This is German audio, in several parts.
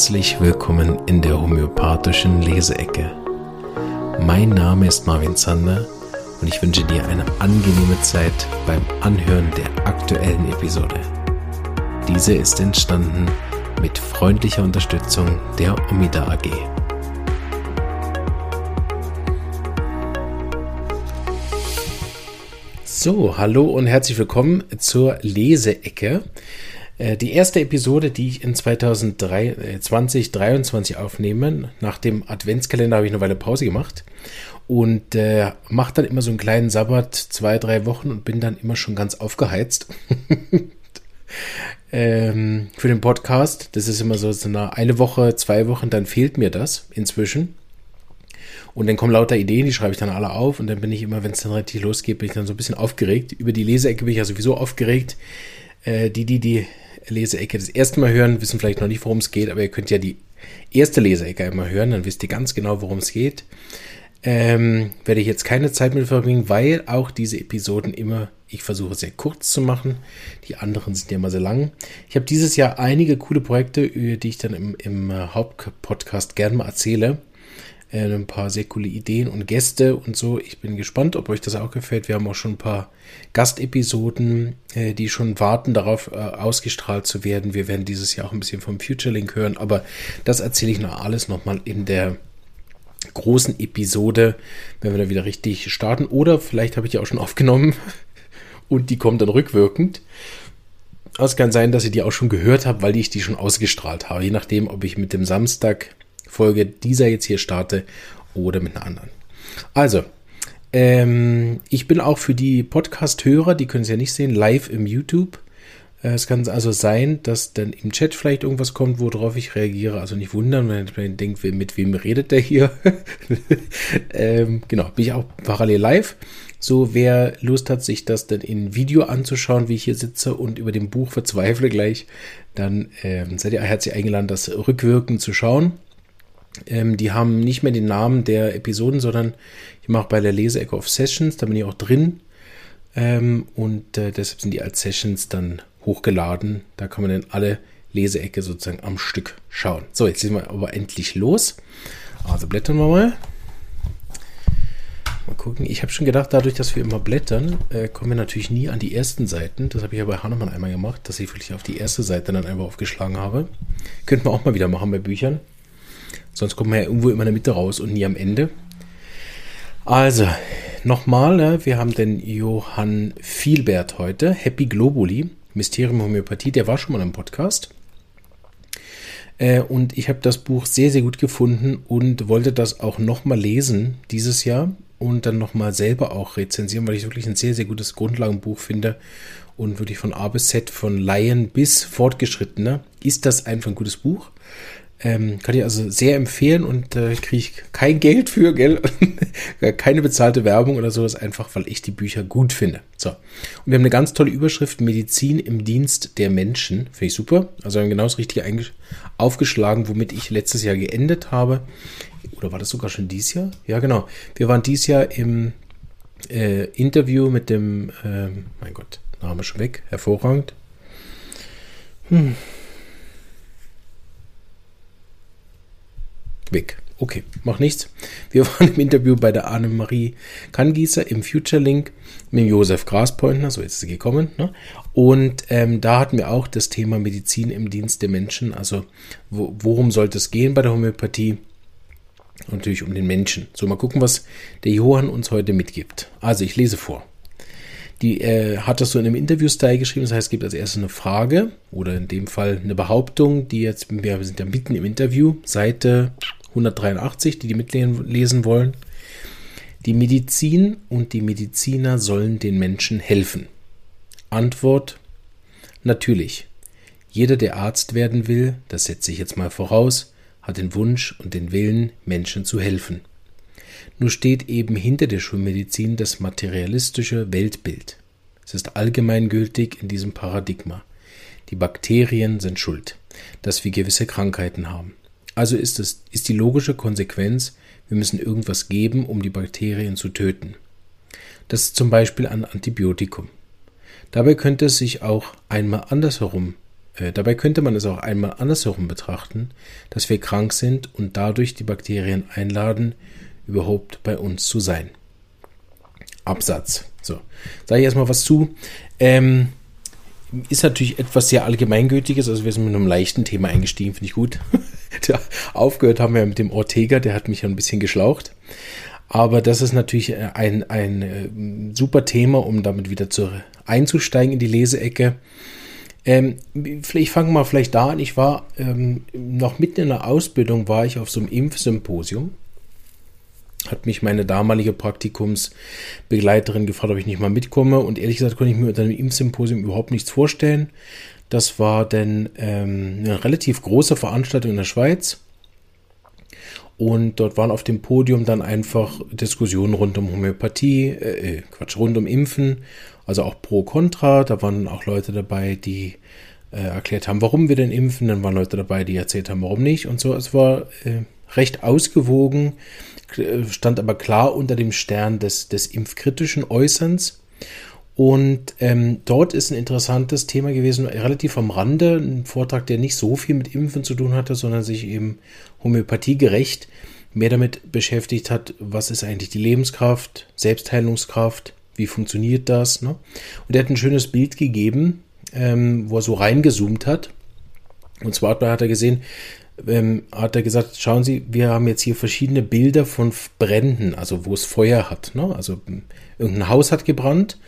herzlich willkommen in der homöopathischen Leseecke. Mein Name ist Marvin Zander und ich wünsche dir eine angenehme Zeit beim Anhören der aktuellen Episode. Diese ist entstanden mit freundlicher Unterstützung der Omida AG. So, hallo und herzlich willkommen zur Leseecke. Äh, die erste Episode, die ich in 2023 aufnehme, nach dem Adventskalender habe ich eine Weile Pause gemacht und äh, mache dann immer so einen kleinen Sabbat, zwei, drei Wochen und bin dann immer schon ganz aufgeheizt. ähm, für den Podcast. Das ist immer so, so eine, eine Woche, zwei Wochen, dann fehlt mir das inzwischen. Und dann kommen lauter Ideen, die schreibe ich dann alle auf und dann bin ich immer, wenn es dann richtig losgeht, bin ich dann so ein bisschen aufgeregt. Über die Leseecke bin ich ja sowieso aufgeregt. Äh, die, die die Leseecke das erste Mal hören, wissen vielleicht noch nicht, worum es geht, aber ihr könnt ja die erste Leseecke einmal hören, dann wisst ihr ganz genau, worum es geht. Ähm, werde ich jetzt keine Zeit mit verbringen, weil auch diese Episoden immer, ich versuche sehr kurz zu machen. Die anderen sind ja immer sehr lang. Ich habe dieses Jahr einige coole Projekte, die ich dann im, im Hauptpodcast gerne mal erzähle äh, ein paar sehr coole Ideen und Gäste und so. Ich bin gespannt, ob euch das auch gefällt. Wir haben auch schon ein paar Gastepisoden, äh, die schon warten darauf, äh, ausgestrahlt zu werden. Wir werden dieses Jahr auch ein bisschen vom Futurelink hören, aber das erzähle ich noch alles nochmal in der großen Episode, wenn wir da wieder richtig starten. Oder vielleicht habe ich die auch schon aufgenommen und die kommt dann rückwirkend. Es kann sein, dass ihr die auch schon gehört habt, weil ich die schon ausgestrahlt habe. Je nachdem, ob ich mit dem Samstag Folge dieser jetzt hier starte oder mit einer anderen. Also, ähm, ich bin auch für die Podcast-Hörer, die können es ja nicht sehen, live im YouTube. Äh, es kann also sein, dass dann im Chat vielleicht irgendwas kommt, worauf ich reagiere. Also nicht wundern, wenn man denkt, mit wem redet der hier? ähm, genau, bin ich auch parallel live. So, wer Lust hat, sich das dann in Video anzuschauen, wie ich hier sitze und über dem Buch verzweifle gleich, dann ähm, seid ihr herzlich eingeladen, das rückwirkend zu schauen. Ähm, die haben nicht mehr den Namen der Episoden, sondern ich mache bei der Leseecke of Sessions, da bin ich auch drin. Ähm, und äh, deshalb sind die als Sessions dann hochgeladen. Da kann man dann alle Leseecke sozusagen am Stück schauen. So, jetzt sind wir aber endlich los. Also blättern wir mal. Mal gucken. Ich habe schon gedacht, dadurch, dass wir immer blättern, äh, kommen wir natürlich nie an die ersten Seiten. Das habe ich ja bei Hanuman einmal gemacht, dass ich wirklich auf die erste Seite dann einfach aufgeschlagen habe. Könnte man auch mal wieder machen bei Büchern. Sonst kommt man ja irgendwo immer in der Mitte raus und nie am Ende. Also, nochmal, ne, wir haben den Johann Vielbert heute, Happy Globuli, Mysterium Homöopathie, der war schon mal im Podcast. Äh, und ich habe das Buch sehr, sehr gut gefunden und wollte das auch nochmal lesen dieses Jahr und dann nochmal selber auch rezensieren, weil ich wirklich ein sehr, sehr gutes Grundlagenbuch finde und wirklich von A bis Z, von Laien bis Fortgeschrittener, ist das einfach ein gutes Buch. Ähm, kann ich also sehr empfehlen und äh, kriege ich kein Geld für, gell? Keine bezahlte Werbung oder sowas, einfach weil ich die Bücher gut finde. So. Und wir haben eine ganz tolle Überschrift: Medizin im Dienst der Menschen. Finde ich super. Also haben genau das Richtige aufgeschlagen, womit ich letztes Jahr geendet habe. Oder war das sogar schon dieses Jahr? Ja, genau. Wir waren dieses Jahr im äh, Interview mit dem, äh, mein Gott, Name schon weg, hervorragend. Hm. Weg. Okay, macht nichts. Wir waren im Interview bei der Annemarie Kangießer im Future Link mit Josef Graspointner, so ist sie gekommen. Ne? Und ähm, da hatten wir auch das Thema Medizin im Dienst der Menschen. Also wo, worum sollte es gehen bei der Homöopathie? Natürlich um den Menschen. So, mal gucken, was der Johann uns heute mitgibt. Also, ich lese vor. Die äh, hat das so in einem Interview-Style geschrieben. Das heißt, es gibt als erstes eine Frage oder in dem Fall eine Behauptung, die jetzt, wir sind ja mitten im Interview, Seite 183, die die mitlesen wollen. Die Medizin und die Mediziner sollen den Menschen helfen. Antwort: Natürlich. Jeder, der Arzt werden will, das setze ich jetzt mal voraus, hat den Wunsch und den Willen, Menschen zu helfen. Nur steht eben hinter der Schulmedizin das materialistische Weltbild. Es ist allgemeingültig in diesem Paradigma. Die Bakterien sind schuld, dass wir gewisse Krankheiten haben. Also ist es ist die logische Konsequenz, wir müssen irgendwas geben, um die Bakterien zu töten. Das ist zum Beispiel ein Antibiotikum. Dabei könnte es sich auch einmal andersherum Äh, dabei könnte man es auch einmal andersherum betrachten, dass wir krank sind und dadurch die Bakterien einladen, überhaupt bei uns zu sein. Absatz. So, sage ich erstmal was zu. Ähm, ist natürlich etwas sehr Allgemeingültiges, also wir sind mit einem leichten Thema eingestiegen, finde ich gut. Aufgehört haben wir mit dem Ortega, der hat mich ja ein bisschen geschlaucht. Aber das ist natürlich ein, ein äh, super Thema, um damit wieder zu, einzusteigen in die Leseecke. Ähm, ich fange mal vielleicht da an. Ich war ähm, noch mitten in der Ausbildung, war ich auf so einem Impfsymposium hat mich meine damalige Praktikumsbegleiterin gefragt, ob ich nicht mal mitkomme. Und ehrlich gesagt konnte ich mir unter dem Impfsymposium überhaupt nichts vorstellen. Das war denn ähm, eine relativ große Veranstaltung in der Schweiz. Und dort waren auf dem Podium dann einfach Diskussionen rund um Homöopathie, äh, äh Quatsch, rund um Impfen, also auch pro Contra. Da waren auch Leute dabei, die äh, erklärt haben, warum wir denn impfen. Dann waren Leute dabei, die erzählt haben, warum nicht. Und so, es war äh, recht ausgewogen stand aber klar unter dem Stern des, des impfkritischen Äußerns. Und ähm, dort ist ein interessantes Thema gewesen, relativ am Rande, ein Vortrag, der nicht so viel mit Impfen zu tun hatte, sondern sich eben homöopathiegerecht mehr damit beschäftigt hat, was ist eigentlich die Lebenskraft, Selbstheilungskraft, wie funktioniert das. Ne? Und er hat ein schönes Bild gegeben, ähm, wo er so reingezoomt hat. Und zwar hat er gesehen, ähm, hat er gesagt, schauen Sie, wir haben jetzt hier verschiedene Bilder von Bränden, also wo es Feuer hat. Ne? Also irgendein Haus hat gebrannt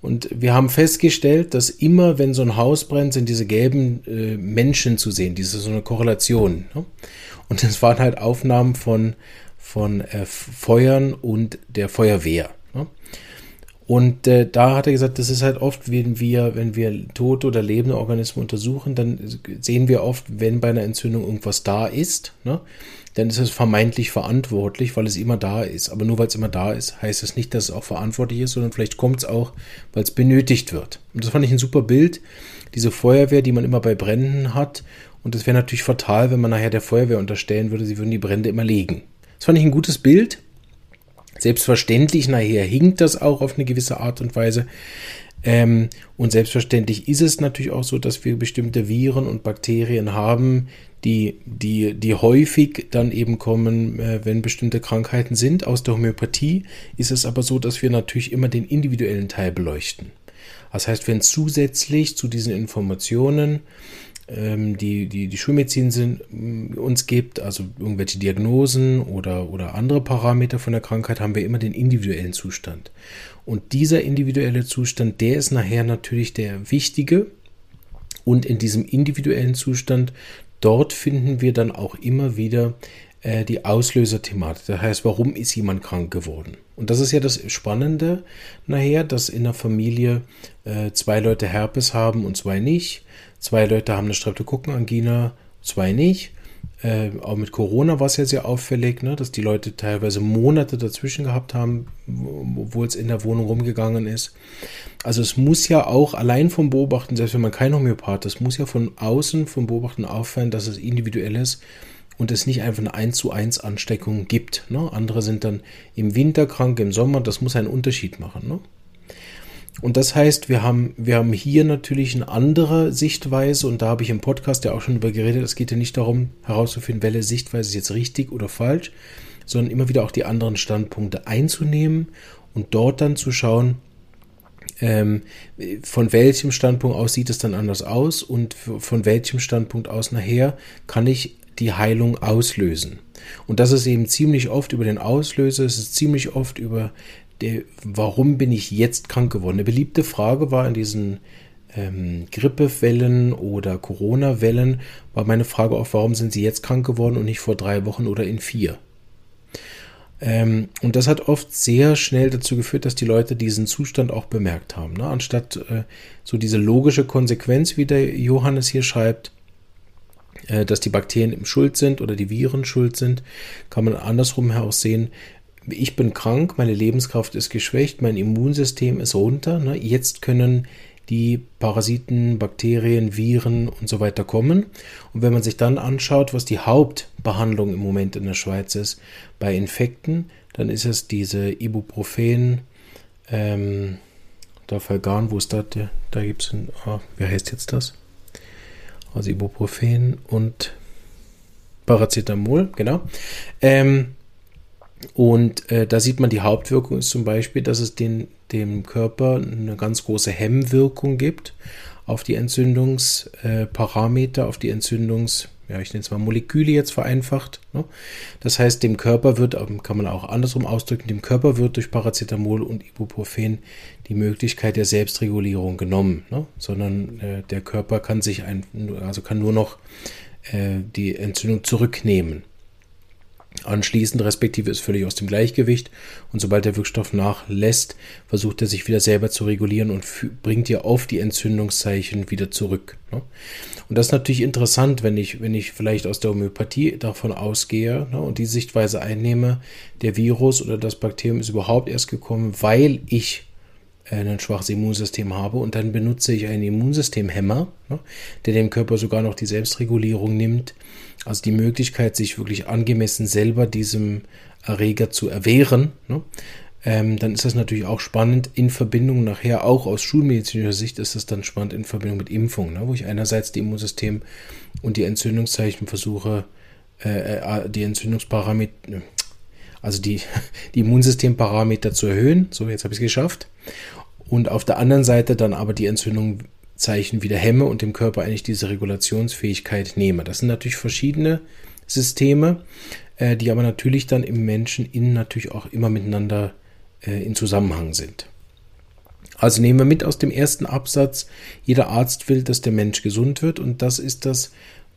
und wir haben festgestellt, dass immer, wenn so ein Haus brennt, sind diese gelben äh, Menschen zu sehen, diese so eine Korrelation. Ne? Und das waren halt Aufnahmen von, von äh, Feuern und der Feuerwehr. Ne? Und äh, da hat er gesagt, das ist halt oft, wenn wir, wenn wir tote oder lebende Organismen untersuchen, dann sehen wir oft, wenn bei einer Entzündung irgendwas da ist, ne, dann ist es vermeintlich verantwortlich, weil es immer da ist. Aber nur weil es immer da ist, heißt es das nicht, dass es auch verantwortlich ist, sondern vielleicht kommt es auch, weil es benötigt wird. Und das fand ich ein super Bild. Diese Feuerwehr, die man immer bei Bränden hat. Und das wäre natürlich fatal, wenn man nachher der Feuerwehr unterstellen würde, sie würden die Brände immer legen. Das fand ich ein gutes Bild. Selbstverständlich nachher hinkt das auch auf eine gewisse Art und Weise. Ähm, und selbstverständlich ist es natürlich auch so, dass wir bestimmte Viren und Bakterien haben, die, die, die häufig dann eben kommen, äh, wenn bestimmte Krankheiten sind. Aus der Homöopathie ist es aber so, dass wir natürlich immer den individuellen Teil beleuchten. Das heißt, wenn zusätzlich zu diesen Informationen die, die, die Schulmedizin sind, mm, uns gibt, also irgendwelche Diagnosen oder, oder andere Parameter von der Krankheit, haben wir immer den individuellen Zustand. Und dieser individuelle Zustand, der ist nachher natürlich der wichtige. Und in diesem individuellen Zustand, dort finden wir dann auch immer wieder äh, die Auslöserthematik. Das heißt, warum ist jemand krank geworden? Und das ist ja das Spannende nachher, dass in der Familie äh, zwei Leute Herpes haben und zwei nicht Zwei Leute haben eine Streptokokkenangina, zwei nicht. Äh, auch mit Corona war es ja sehr auffällig, ne, dass die Leute teilweise Monate dazwischen gehabt haben, obwohl es in der Wohnung rumgegangen ist. Also es muss ja auch allein vom Beobachten, selbst wenn man kein Homöopath ist, muss ja von außen vom Beobachten auffallen, dass es individuell ist und es nicht einfach eine 1 zu 1 Ansteckung gibt. Ne? Andere sind dann im Winter krank, im Sommer, das muss einen Unterschied machen. Ne? Und das heißt, wir haben, wir haben hier natürlich eine andere Sichtweise und da habe ich im Podcast ja auch schon über geredet. Es geht ja nicht darum herauszufinden, welche Sichtweise ist jetzt richtig oder falsch, sondern immer wieder auch die anderen Standpunkte einzunehmen und dort dann zu schauen, ähm, von welchem Standpunkt aus sieht es dann anders aus und von welchem Standpunkt aus nachher kann ich die Heilung auslösen. Und das ist eben ziemlich oft über den Auslöser, es ist ziemlich oft über der, warum bin ich jetzt krank geworden? Eine beliebte Frage war in diesen ähm, Grippewellen oder Corona-Wellen, war meine Frage auch, warum sind Sie jetzt krank geworden und nicht vor drei Wochen oder in vier? Ähm, und das hat oft sehr schnell dazu geführt, dass die Leute diesen Zustand auch bemerkt haben. Ne? Anstatt äh, so diese logische Konsequenz, wie der Johannes hier schreibt, äh, dass die Bakterien schuld sind oder die Viren schuld sind, kann man andersrum heraus sehen, ich bin krank, meine Lebenskraft ist geschwächt, mein Immunsystem ist runter. Ne? Jetzt können die Parasiten, Bakterien, Viren und so weiter kommen. Und wenn man sich dann anschaut, was die Hauptbehandlung im Moment in der Schweiz ist bei Infekten, dann ist es diese Ibuprofen, ähm, Dafalgan, wo ist das? Da gibt es, ah, wer heißt jetzt das? Also Ibuprofen und Paracetamol, genau. Ähm, und äh, da sieht man, die Hauptwirkung ist zum Beispiel, dass es den, dem Körper eine ganz große Hemmwirkung gibt auf die Entzündungsparameter, auf die Entzündungs, ja, ich nenne es mal Moleküle jetzt vereinfacht. Ne? Das heißt, dem Körper wird, ähm, kann man auch andersrum ausdrücken, dem Körper wird durch Paracetamol und Ibuprofen die Möglichkeit der Selbstregulierung genommen, ne? sondern äh, der Körper kann sich ein, also kann nur noch äh, die Entzündung zurücknehmen anschließend, respektive ist völlig aus dem Gleichgewicht. Und sobald der Wirkstoff nachlässt, versucht er sich wieder selber zu regulieren und bringt dir auf die Entzündungszeichen wieder zurück. Ne? Und das ist natürlich interessant, wenn ich, wenn ich vielleicht aus der Homöopathie davon ausgehe ne, und die Sichtweise einnehme, der Virus oder das Bakterium ist überhaupt erst gekommen, weil ich ein schwaches Immunsystem habe und dann benutze ich einen Immunsystemhemmer, ne, der dem Körper sogar noch die Selbstregulierung nimmt, also die Möglichkeit, sich wirklich angemessen selber diesem Erreger zu erwehren. Ne, ähm, dann ist das natürlich auch spannend in Verbindung nachher auch aus schulmedizinischer Sicht ist das dann spannend in Verbindung mit Impfung, ne, wo ich einerseits die Immunsystem und die Entzündungszeichen versuche, äh, äh die Entzündungsparameter, also die, die Immunsystemparameter zu erhöhen. So, jetzt habe ich es geschafft und auf der anderen Seite dann aber die Entzündungszeichen wieder hemme und dem Körper eigentlich diese Regulationsfähigkeit nehme. Das sind natürlich verschiedene Systeme, äh, die aber natürlich dann im Menschen innen natürlich auch immer miteinander äh, in Zusammenhang sind. Also nehmen wir mit aus dem ersten Absatz, jeder Arzt will, dass der Mensch gesund wird und das ist das,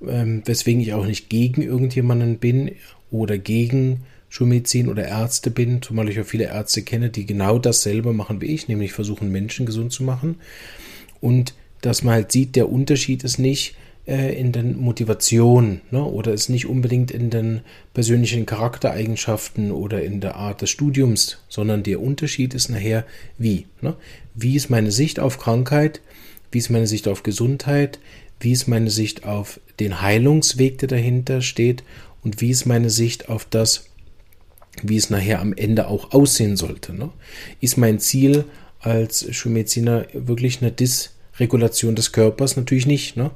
ähm, weswegen ich auch nicht gegen irgendjemanden bin oder gegen Schulmedizin oder Ärzte bin, zumal ich auch viele Ärzte kenne, die genau dasselbe machen wie ich, nämlich versuchen, Menschen gesund zu machen. Und dass man halt sieht, der Unterschied ist nicht äh, in den Motivationen ne, oder ist nicht unbedingt in den persönlichen Charaktereigenschaften oder in der Art des Studiums, sondern der Unterschied ist nachher wie. Ne? Wie ist meine Sicht auf Krankheit? Wie ist meine Sicht auf Gesundheit? Wie ist meine Sicht auf den Heilungsweg, der dahinter steht? Und wie ist meine Sicht auf das, wie es nachher am Ende auch aussehen sollte. Ne? Ist mein Ziel als Schulmediziner wirklich eine Dysregulation des Körpers? Natürlich nicht. Ne?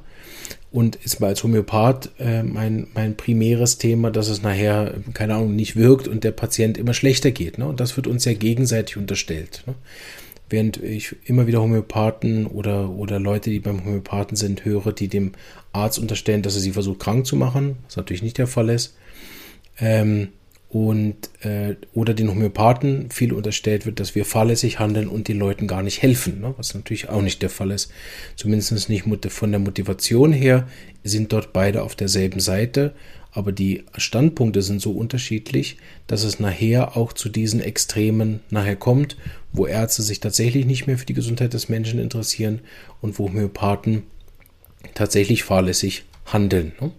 Und ist mal als Homöopath äh, mein, mein primäres Thema, dass es nachher, keine Ahnung, nicht wirkt und der Patient immer schlechter geht. Ne? Und das wird uns ja gegenseitig unterstellt. Ne? Während ich immer wieder Homöopathen oder, oder Leute, die beim Homöopathen sind, höre, die dem Arzt unterstellen, dass er sie versucht krank zu machen, was natürlich nicht der Fall ist. Ähm, und äh, oder den Homöopathen viel unterstellt wird, dass wir fahrlässig handeln und den Leuten gar nicht helfen, ne? was natürlich auch nicht der Fall ist. Zumindest nicht von der Motivation her sind dort beide auf derselben Seite, aber die Standpunkte sind so unterschiedlich, dass es nachher auch zu diesen Extremen nachher kommt, wo Ärzte sich tatsächlich nicht mehr für die Gesundheit des Menschen interessieren und wo Homöopathen tatsächlich fahrlässig handeln, ne?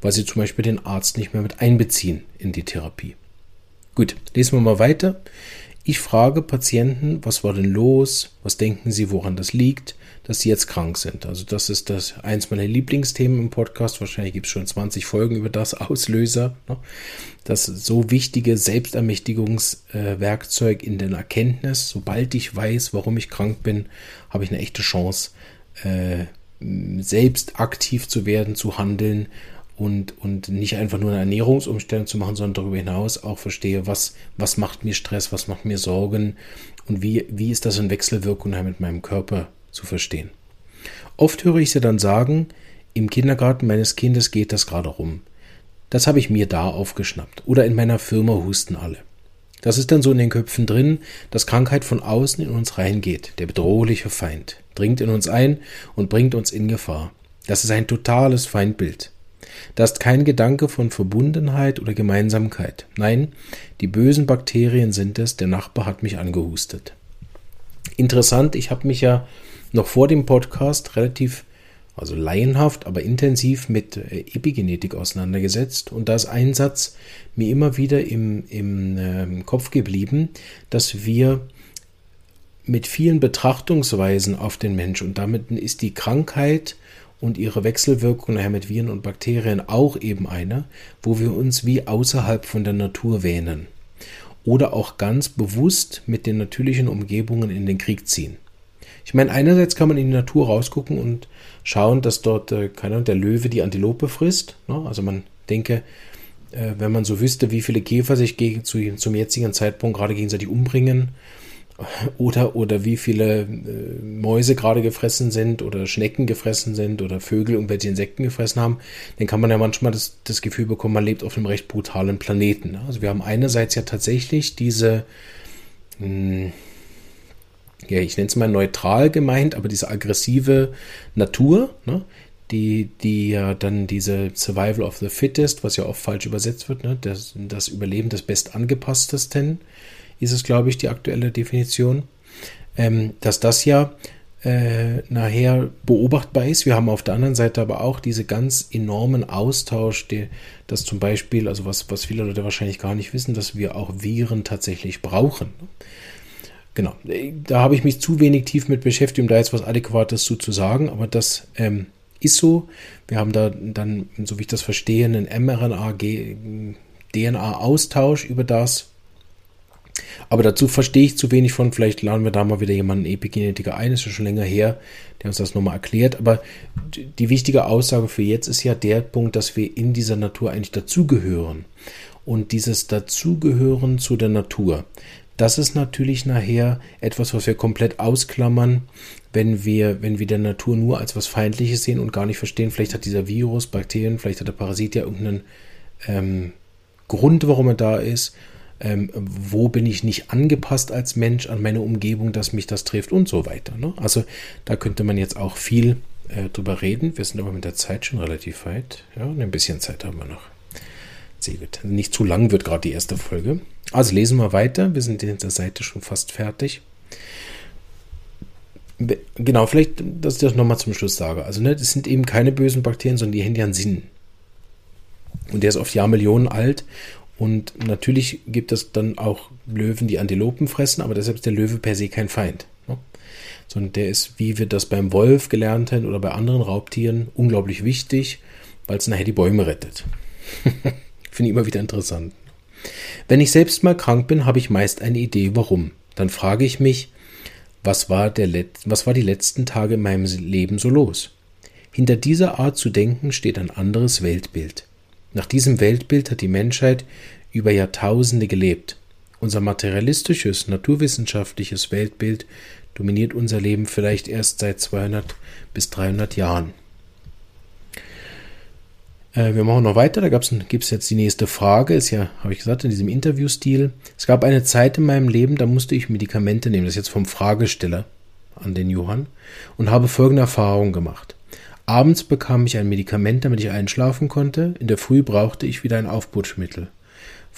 weil sie zum Beispiel den Arzt nicht mehr mit einbeziehen in die Therapie. Gut, lesen wir mal weiter. Ich frage Patienten, was war denn los? Was denken sie, woran das liegt, dass sie jetzt krank sind? Also das ist das eins meiner Lieblingsthemen im Podcast. Wahrscheinlich gibt es schon 20 Folgen über das Auslöser. Ne? Das so wichtige Selbstermächtigungswerkzeug in der Erkenntnis. Sobald ich weiß, warum ich krank bin, habe ich eine echte Chance, äh, selbst aktiv zu werden, zu handeln und, und nicht einfach nur eine Ernährungsumstellung zu machen, sondern darüber hinaus auch verstehe, was, was macht mir Stress, was macht mir Sorgen und wie, wie ist das in Wechselwirkung mit meinem Körper zu verstehen. Oft höre ich sie dann sagen, im Kindergarten meines Kindes geht das gerade rum. Das habe ich mir da aufgeschnappt. Oder in meiner Firma husten alle. Das ist dann so in den Köpfen drin, dass Krankheit von außen in uns reingeht, der bedrohliche Feind, dringt in uns ein und bringt uns in Gefahr. Das ist ein totales Feindbild. Das ist kein Gedanke von Verbundenheit oder Gemeinsamkeit. Nein, die bösen Bakterien sind es, der Nachbar hat mich angehustet. Interessant, ich habe mich ja noch vor dem Podcast relativ also laienhaft, aber intensiv mit äh, Epigenetik auseinandergesetzt. Und da ist ein Satz mir immer wieder im, im äh, Kopf geblieben, dass wir mit vielen Betrachtungsweisen auf den Mensch und damit ist die Krankheit und ihre Wechselwirkung nachher mit Viren und Bakterien auch eben eine, wo wir uns wie außerhalb von der Natur wähnen oder auch ganz bewusst mit den natürlichen Umgebungen in den Krieg ziehen. Ich meine, einerseits kann man in die Natur rausgucken und schauen, dass dort, äh, keine der Löwe die Antilope frisst. Ne? Also man denke, äh, wenn man so wüsste, wie viele Käfer sich gegen, zu, zum jetzigen Zeitpunkt gerade gegenseitig umbringen, oder, oder wie viele äh, Mäuse gerade gefressen sind oder Schnecken gefressen sind oder Vögel irgendwelche Insekten gefressen haben, dann kann man ja manchmal das, das Gefühl bekommen, man lebt auf einem recht brutalen Planeten. Ne? Also wir haben einerseits ja tatsächlich diese, mh, hm, ja, ich nenne es mal neutral gemeint, aber diese aggressive Natur, ne? die, die ja dann diese Survival of the Fittest, was ja oft falsch übersetzt wird, ne? das, das Überleben des Bestangepasstesten, ist es, glaube ich, die aktuelle Definition, ähm, dass das ja äh, nachher beobachtbar ist. Wir haben auf der anderen Seite aber auch diese ganz enormen Austausch, die, dass zum Beispiel, also was, was viele Leute wahrscheinlich gar nicht wissen, dass wir auch Viren tatsächlich brauchen. Genau, da habe ich mich zu wenig tief mit beschäftigt, um da jetzt was Adäquates zu, zu sagen, aber das ähm, ist so. Wir haben da dann, so wie ich das verstehe, einen mRNA-DNA-Austausch über das, aber dazu verstehe ich zu wenig von. Vielleicht laden wir da mal wieder jemanden Epigenetiker ein. Ist ja schon länger her, der uns das nochmal erklärt. Aber die wichtige Aussage für jetzt ist ja der Punkt, dass wir in dieser Natur eigentlich dazugehören. Und dieses Dazugehören zu der Natur, das ist natürlich nachher etwas, was wir komplett ausklammern, wenn wir, wenn wir der Natur nur als was Feindliches sehen und gar nicht verstehen, vielleicht hat dieser Virus, Bakterien, vielleicht hat der Parasit ja irgendeinen ähm, Grund, warum er da ist ähm, wo bin ich nicht angepasst als Mensch an meine Umgebung, dass mich das trifft und so weiter. Ne? Also da könnte man jetzt auch viel äh, drüber reden. Wir sind aber mit der Zeit schon relativ weit. Ja, ein bisschen Zeit haben wir noch. Sehr gut. Nicht zu lang wird gerade die erste Folge. Also lesen wir weiter. Wir sind in der Seite schon fast fertig. Genau, vielleicht, dass ich das nochmal zum Schluss sage. Also, ne, das sind eben keine bösen Bakterien, sondern die haben ja Sinn. Und der ist oft Jahrmillionen alt und natürlich gibt es dann auch Löwen, die Antilopen fressen, aber deshalb ist der Löwe per se kein Feind. Ne? Sondern der ist, wie wir das beim Wolf gelernt haben oder bei anderen Raubtieren, unglaublich wichtig, weil es nachher die Bäume rettet. Finde ich immer wieder interessant. Wenn ich selbst mal krank bin, habe ich meist eine Idee, warum. Dann frage ich mich, was war, der was war die letzten Tage in meinem Leben so los? Hinter dieser Art zu denken steht ein anderes Weltbild. Nach diesem Weltbild hat die Menschheit über Jahrtausende gelebt. Unser materialistisches, naturwissenschaftliches Weltbild dominiert unser Leben vielleicht erst seit 200 bis 300 Jahren. Äh, wir machen noch weiter, da gibt es jetzt die nächste Frage, ist ja, habe ich gesagt, in diesem Interviewstil. Es gab eine Zeit in meinem Leben, da musste ich Medikamente nehmen, das ist jetzt vom Fragesteller an den Johann, und habe folgende Erfahrung gemacht. Abends bekam ich ein Medikament, damit ich einschlafen konnte, in der Früh brauchte ich wieder ein Aufputschmittel.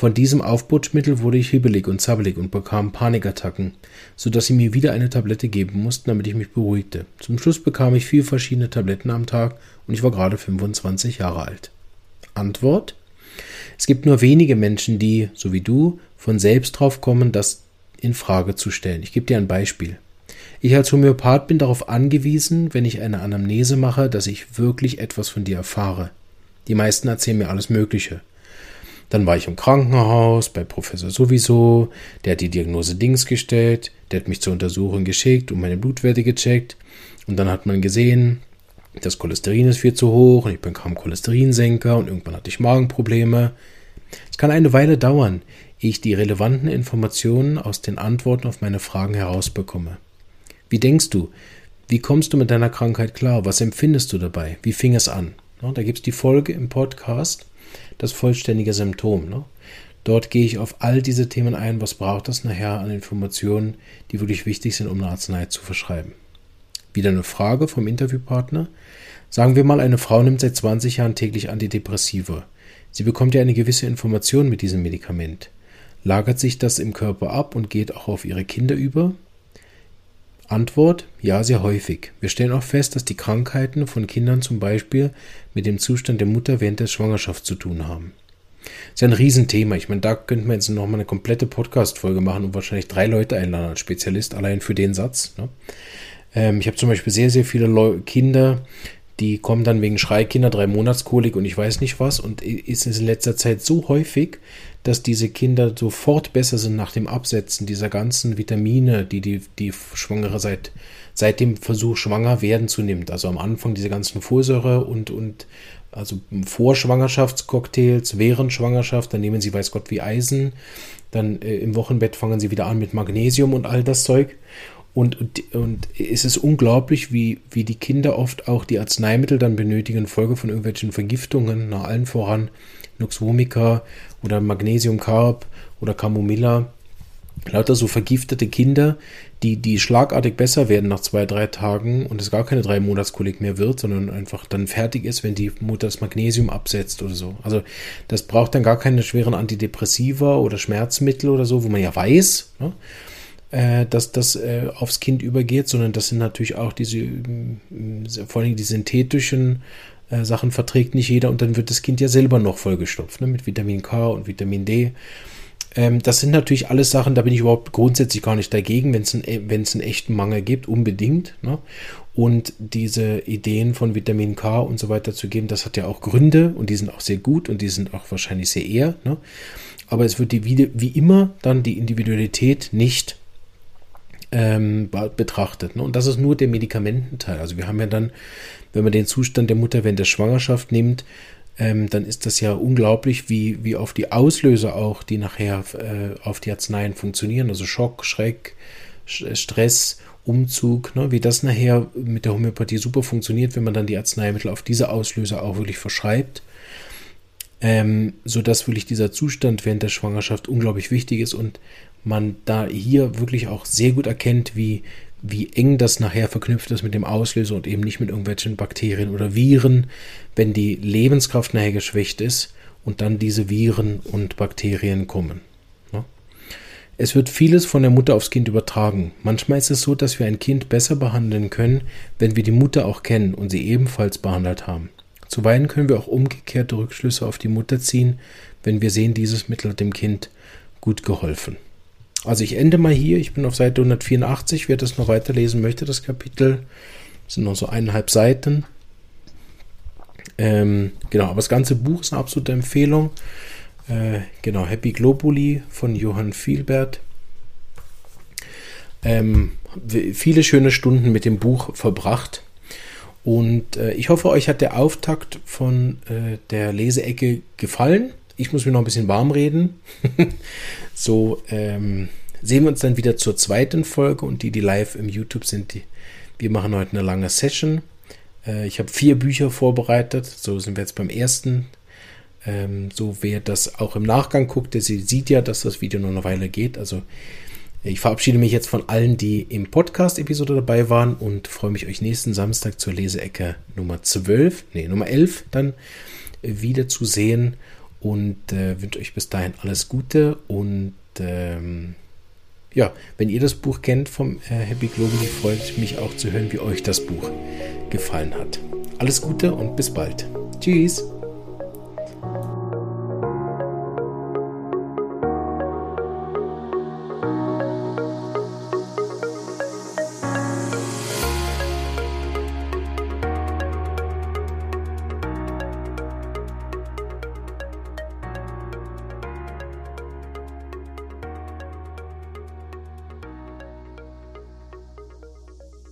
Von diesem Aufputschmittel wurde ich hibbelig und zappelig und bekam Panikattacken, so dass sie mir wieder eine Tablette geben mussten, damit ich mich beruhigte. Zum Schluss bekam ich vier verschiedene Tabletten am Tag und ich war gerade 25 Jahre alt. Antwort? Es gibt nur wenige Menschen, die, so wie du, von selbst drauf kommen, das in Frage zu stellen. Ich gebe dir ein Beispiel. Ich als Homöopath bin darauf angewiesen, wenn ich eine Anamnese mache, dass ich wirklich etwas von dir erfahre. Die meisten erzählen mir alles Mögliche. Dann war ich im Krankenhaus bei Professor sowieso, der hat die Diagnose Dings gestellt, der hat mich zur Untersuchung geschickt und meine Blutwerte gecheckt und dann hat man gesehen, das Cholesterin ist viel zu hoch und ich bekam Cholesterinsenker und irgendwann hatte ich Magenprobleme. Es kann eine Weile dauern, ehe ich die relevanten Informationen aus den Antworten auf meine Fragen herausbekomme. Wie denkst du? Wie kommst du mit deiner Krankheit klar? Was empfindest du dabei? Wie fing es an? Da gibt es die Folge im Podcast, das vollständige Symptom. Ne? Dort gehe ich auf all diese Themen ein. Was braucht es nachher an Informationen, die wirklich wichtig sind, um eine Arznei zu verschreiben? Wieder eine Frage vom Interviewpartner. Sagen wir mal, eine Frau nimmt seit 20 Jahren täglich Antidepressiva. Sie bekommt ja eine gewisse Information mit diesem Medikament. Lagert sich das im Körper ab und geht auch auf ihre Kinder über? Antwort: Ja, sehr häufig. Wir stellen auch fest, dass die Krankheiten von Kindern zum Beispiel mit dem Zustand der Mutter während der Schwangerschaft zu tun haben. Das ist ja ein Riesenthema. Ich meine, da könnte man jetzt nochmal eine komplette Podcast-Folge machen und wahrscheinlich drei Leute einladen als Spezialist, allein für den Satz. Ne? Ähm, ich habe zum Beispiel sehr, sehr viele Leu Kinder, die kommen dann wegen Schreikinder, drei Monatskolik und ich weiß nicht was. Und ist es in letzter Zeit so häufig, dass diese Kinder sofort besser sind nach dem Absetzen dieser ganzen Vitamine, die die, die Schwangere seit, seit dem Versuch schwanger werden zu nimmt. Also am Anfang diese ganzen Folsäure und, und also vor Schwangerschaftscocktails, während Schwangerschaft, dann nehmen sie weiß Gott wie Eisen, dann äh, im Wochenbett fangen sie wieder an mit Magnesium und all das Zeug. Und, und, und es ist unglaublich, wie, wie die Kinder oft auch die Arzneimittel dann benötigen, Folge von irgendwelchen Vergiftungen, nach allen voran Nux vomica oder Magnesiumcarb oder Camomilla. Lauter so vergiftete Kinder, die, die schlagartig besser werden nach zwei, drei Tagen und es gar keine drei Monatskolik mehr wird, sondern einfach dann fertig ist, wenn die Mutter das Magnesium absetzt oder so. Also das braucht dann gar keine schweren Antidepressiva oder Schmerzmittel oder so, wo man ja weiß, ne, äh, dass das äh, aufs Kind übergeht, sondern das sind natürlich auch diese, äh, vor allem die synthetischen äh, Sachen verträgt nicht jeder und dann wird das Kind ja selber noch vollgestopft ne, mit Vitamin K und Vitamin D. Ähm, das sind natürlich alles Sachen, da bin ich überhaupt grundsätzlich gar nicht dagegen, wenn es einen, einen echten Mangel gibt, unbedingt. Ne? Und diese Ideen von Vitamin K und so weiter zu geben, das hat ja auch Gründe und die sind auch sehr gut und die sind auch wahrscheinlich sehr eher. Ne? Aber es wird die, wie, wie immer dann die Individualität nicht ähm, betrachtet. Ne? Und das ist nur der Medikamententeil. Also wir haben ja dann, wenn man den Zustand der Mutter während der Schwangerschaft nimmt, ähm, dann ist das ja unglaublich, wie, wie auf die Auslöser auch, die nachher äh, auf die Arzneien funktionieren. Also Schock, Schreck, Stress, Umzug, ne? wie das nachher mit der Homöopathie super funktioniert, wenn man dann die Arzneimittel auf diese Auslöser auch wirklich verschreibt. Ähm, sodass wirklich dieser Zustand während der Schwangerschaft unglaublich wichtig ist und man da hier wirklich auch sehr gut erkennt, wie, wie eng das nachher verknüpft ist mit dem Auslöser und eben nicht mit irgendwelchen Bakterien oder Viren, wenn die Lebenskraft nachher geschwächt ist und dann diese Viren und Bakterien kommen. Es wird vieles von der Mutter aufs Kind übertragen. Manchmal ist es so, dass wir ein Kind besser behandeln können, wenn wir die Mutter auch kennen und sie ebenfalls behandelt haben. Zuweilen können wir auch umgekehrte Rückschlüsse auf die Mutter ziehen, wenn wir sehen, dieses Mittel hat dem Kind gut geholfen. Also ich ende mal hier. Ich bin auf Seite 184. Wer das noch weiterlesen möchte, das Kapitel, das sind noch so eineinhalb Seiten. Ähm, genau, aber das ganze Buch ist eine absolute Empfehlung. Äh, genau, Happy Globuli von Johann Vielbert. Ähm, viele schöne Stunden mit dem Buch verbracht. Und äh, ich hoffe, euch hat der Auftakt von äh, der Leseecke gefallen. Ich muss mir noch ein bisschen warm reden. so ähm, sehen wir uns dann wieder zur zweiten Folge und die, die live im YouTube sind, die, wir machen heute eine lange Session. Äh, ich habe vier Bücher vorbereitet. So sind wir jetzt beim ersten. Ähm, so wer das auch im Nachgang guckt, der sieht ja, dass das Video noch eine Weile geht. Also ich verabschiede mich jetzt von allen, die im Podcast-Episode dabei waren und freue mich, euch nächsten Samstag zur Leseecke Nummer 12, nee, Nummer 11 dann äh, wieder zu sehen und äh, wünsche euch bis dahin alles Gute und ähm, ja, wenn ihr das Buch kennt vom äh, Happy Globally, freut mich auch zu hören, wie euch das Buch gefallen hat. Alles Gute und bis bald. Tschüss.